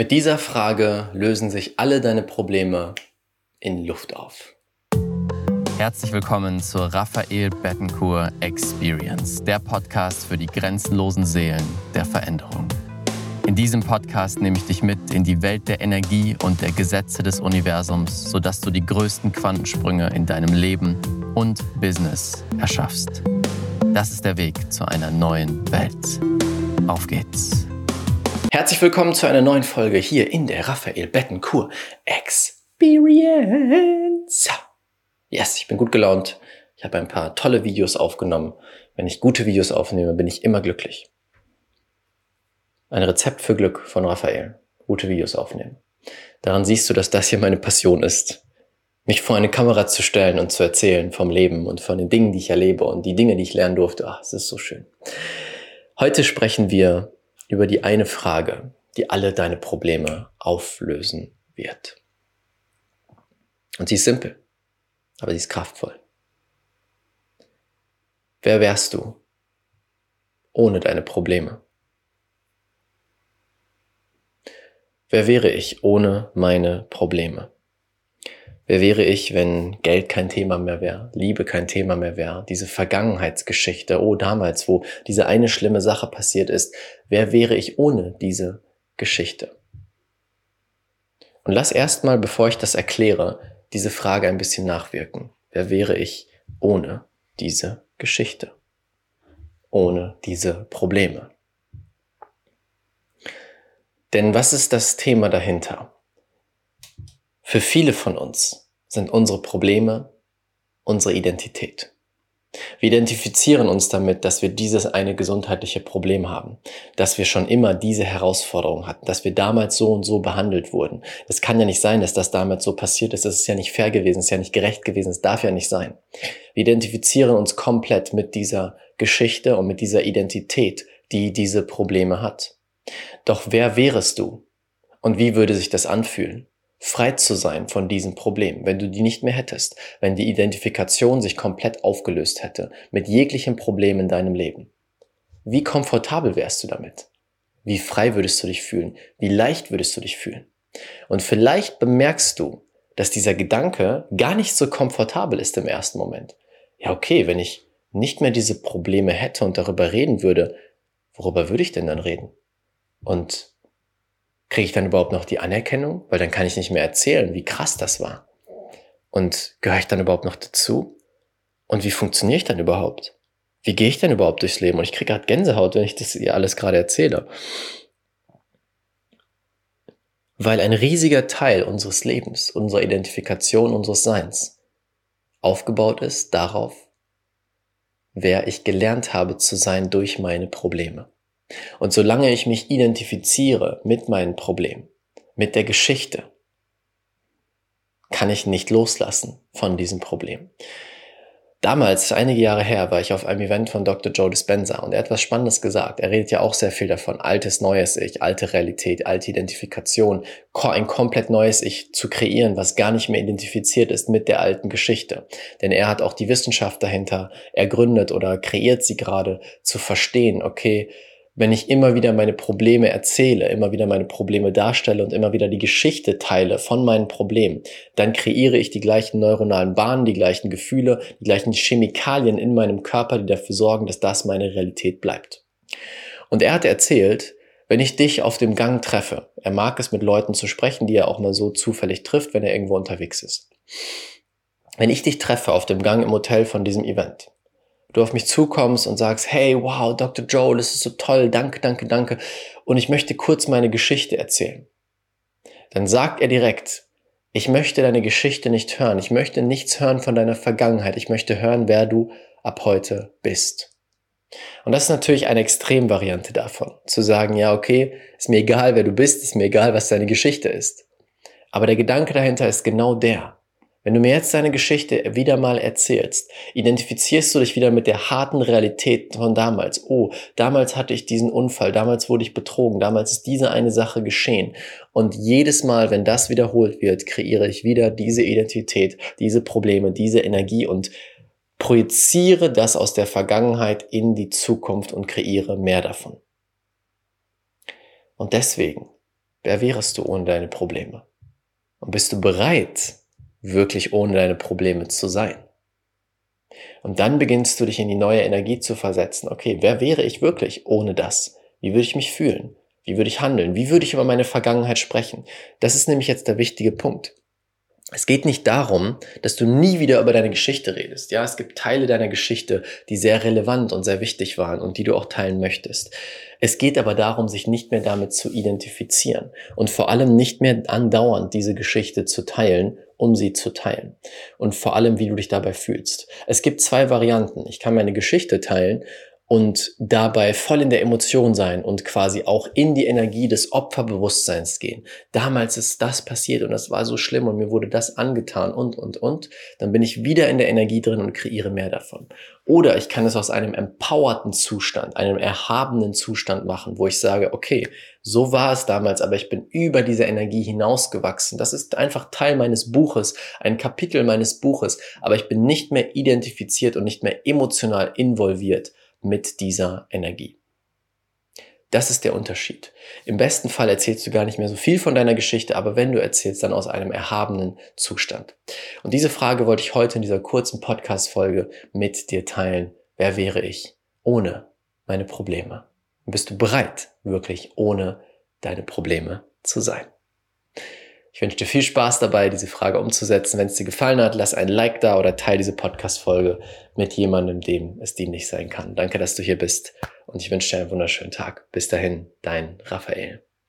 Mit dieser Frage lösen sich alle deine Probleme in Luft auf. Herzlich willkommen zur Raphael Bettencourt Experience, der Podcast für die grenzenlosen Seelen der Veränderung. In diesem Podcast nehme ich dich mit in die Welt der Energie und der Gesetze des Universums, sodass du die größten Quantensprünge in deinem Leben und Business erschaffst. Das ist der Weg zu einer neuen Welt. Auf geht's! Herzlich willkommen zu einer neuen Folge hier in der Raphael Bettencourt Experience. Yes, ich bin gut gelaunt. Ich habe ein paar tolle Videos aufgenommen. Wenn ich gute Videos aufnehme, bin ich immer glücklich. Ein Rezept für Glück von Raphael. Gute Videos aufnehmen. Daran siehst du, dass das hier meine Passion ist. Mich vor eine Kamera zu stellen und zu erzählen vom Leben und von den Dingen, die ich erlebe und die Dinge, die ich lernen durfte. Ach, es ist so schön. Heute sprechen wir über die eine Frage, die alle deine Probleme auflösen wird. Und sie ist simpel, aber sie ist kraftvoll. Wer wärst du ohne deine Probleme? Wer wäre ich ohne meine Probleme? Wer wäre ich, wenn Geld kein Thema mehr wäre, Liebe kein Thema mehr wäre, diese Vergangenheitsgeschichte, oh damals, wo diese eine schlimme Sache passiert ist, wer wäre ich ohne diese Geschichte? Und lass erstmal, bevor ich das erkläre, diese Frage ein bisschen nachwirken. Wer wäre ich ohne diese Geschichte? Ohne diese Probleme? Denn was ist das Thema dahinter? Für viele von uns sind unsere Probleme unsere Identität. Wir identifizieren uns damit, dass wir dieses eine gesundheitliche Problem haben, dass wir schon immer diese Herausforderung hatten, dass wir damals so und so behandelt wurden. Es kann ja nicht sein, dass das damals so passiert ist. Das ist ja nicht fair gewesen, es ist ja nicht gerecht gewesen, es darf ja nicht sein. Wir identifizieren uns komplett mit dieser Geschichte und mit dieser Identität, die diese Probleme hat. Doch wer wärest du? Und wie würde sich das anfühlen? Frei zu sein von diesem Problem, wenn du die nicht mehr hättest, wenn die Identifikation sich komplett aufgelöst hätte, mit jeglichem Problem in deinem Leben. Wie komfortabel wärst du damit? Wie frei würdest du dich fühlen? Wie leicht würdest du dich fühlen? Und vielleicht bemerkst du, dass dieser Gedanke gar nicht so komfortabel ist im ersten Moment. Ja, okay, wenn ich nicht mehr diese Probleme hätte und darüber reden würde, worüber würde ich denn dann reden? Und kriege ich dann überhaupt noch die Anerkennung? Weil dann kann ich nicht mehr erzählen, wie krass das war. Und gehöre ich dann überhaupt noch dazu? Und wie funktioniere ich dann überhaupt? Wie gehe ich denn überhaupt durchs Leben? Und ich kriege gerade Gänsehaut, wenn ich das ihr alles gerade erzähle. Weil ein riesiger Teil unseres Lebens, unserer Identifikation, unseres Seins aufgebaut ist darauf, wer ich gelernt habe zu sein durch meine Probleme. Und solange ich mich identifiziere mit meinen Problemen, mit der Geschichte, kann ich nicht loslassen von diesem Problem. Damals, einige Jahre her, war ich auf einem Event von Dr. Joe Dispenza und er hat was Spannendes gesagt. Er redet ja auch sehr viel davon. Altes, neues Ich, alte Realität, alte Identifikation, ein komplett neues Ich zu kreieren, was gar nicht mehr identifiziert ist mit der alten Geschichte. Denn er hat auch die Wissenschaft dahinter ergründet oder kreiert sie gerade zu verstehen, okay, wenn ich immer wieder meine Probleme erzähle, immer wieder meine Probleme darstelle und immer wieder die Geschichte teile von meinen Problemen, dann kreiere ich die gleichen neuronalen Bahnen, die gleichen Gefühle, die gleichen Chemikalien in meinem Körper, die dafür sorgen, dass das meine Realität bleibt. Und er hat erzählt, wenn ich dich auf dem Gang treffe, er mag es mit Leuten zu sprechen, die er auch mal so zufällig trifft, wenn er irgendwo unterwegs ist. Wenn ich dich treffe auf dem Gang im Hotel von diesem Event, du auf mich zukommst und sagst, hey, wow, Dr. Joe, das ist so toll, danke, danke, danke. Und ich möchte kurz meine Geschichte erzählen. Dann sagt er direkt, ich möchte deine Geschichte nicht hören. Ich möchte nichts hören von deiner Vergangenheit. Ich möchte hören, wer du ab heute bist. Und das ist natürlich eine Extremvariante davon. Zu sagen, ja, okay, ist mir egal, wer du bist, ist mir egal, was deine Geschichte ist. Aber der Gedanke dahinter ist genau der. Wenn du mir jetzt deine Geschichte wieder mal erzählst, identifizierst du dich wieder mit der harten Realität von damals. Oh, damals hatte ich diesen Unfall, damals wurde ich betrogen, damals ist diese eine Sache geschehen. Und jedes Mal, wenn das wiederholt wird, kreiere ich wieder diese Identität, diese Probleme, diese Energie und projiziere das aus der Vergangenheit in die Zukunft und kreiere mehr davon. Und deswegen wer wärest du ohne deine Probleme? Und bist du bereit, wirklich ohne deine Probleme zu sein? Und dann beginnst du dich in die neue Energie zu versetzen. Okay, wer wäre ich wirklich ohne das? Wie würde ich mich fühlen? Wie würde ich handeln? Wie würde ich über meine Vergangenheit sprechen? Das ist nämlich jetzt der wichtige Punkt. Es geht nicht darum, dass du nie wieder über deine Geschichte redest. Ja, es gibt Teile deiner Geschichte, die sehr relevant und sehr wichtig waren und die du auch teilen möchtest. Es geht aber darum, sich nicht mehr damit zu identifizieren und vor allem nicht mehr andauernd diese Geschichte zu teilen, um sie zu teilen. Und vor allem, wie du dich dabei fühlst. Es gibt zwei Varianten. Ich kann meine Geschichte teilen und dabei voll in der Emotion sein und quasi auch in die Energie des Opferbewusstseins gehen. Damals ist das passiert und das war so schlimm und mir wurde das angetan und, und, und. Dann bin ich wieder in der Energie drin und kreiere mehr davon. Oder ich kann es aus einem empowerten Zustand, einem erhabenen Zustand machen, wo ich sage, okay, so war es damals, aber ich bin über diese Energie hinausgewachsen. Das ist einfach Teil meines Buches, ein Kapitel meines Buches, aber ich bin nicht mehr identifiziert und nicht mehr emotional involviert mit dieser Energie. Das ist der Unterschied. Im besten Fall erzählst du gar nicht mehr so viel von deiner Geschichte, aber wenn du erzählst, dann aus einem erhabenen Zustand. Und diese Frage wollte ich heute in dieser kurzen Podcast-Folge mit dir teilen. Wer wäre ich ohne meine Probleme? bist du bereit, wirklich ohne deine Probleme zu sein? Ich wünsche dir viel Spaß dabei, diese Frage umzusetzen. Wenn es dir gefallen hat, lass ein Like da oder teile diese Podcast-Folge mit jemandem, dem es dienlich sein kann. Danke, dass du hier bist und ich wünsche dir einen wunderschönen Tag. Bis dahin, dein Raphael.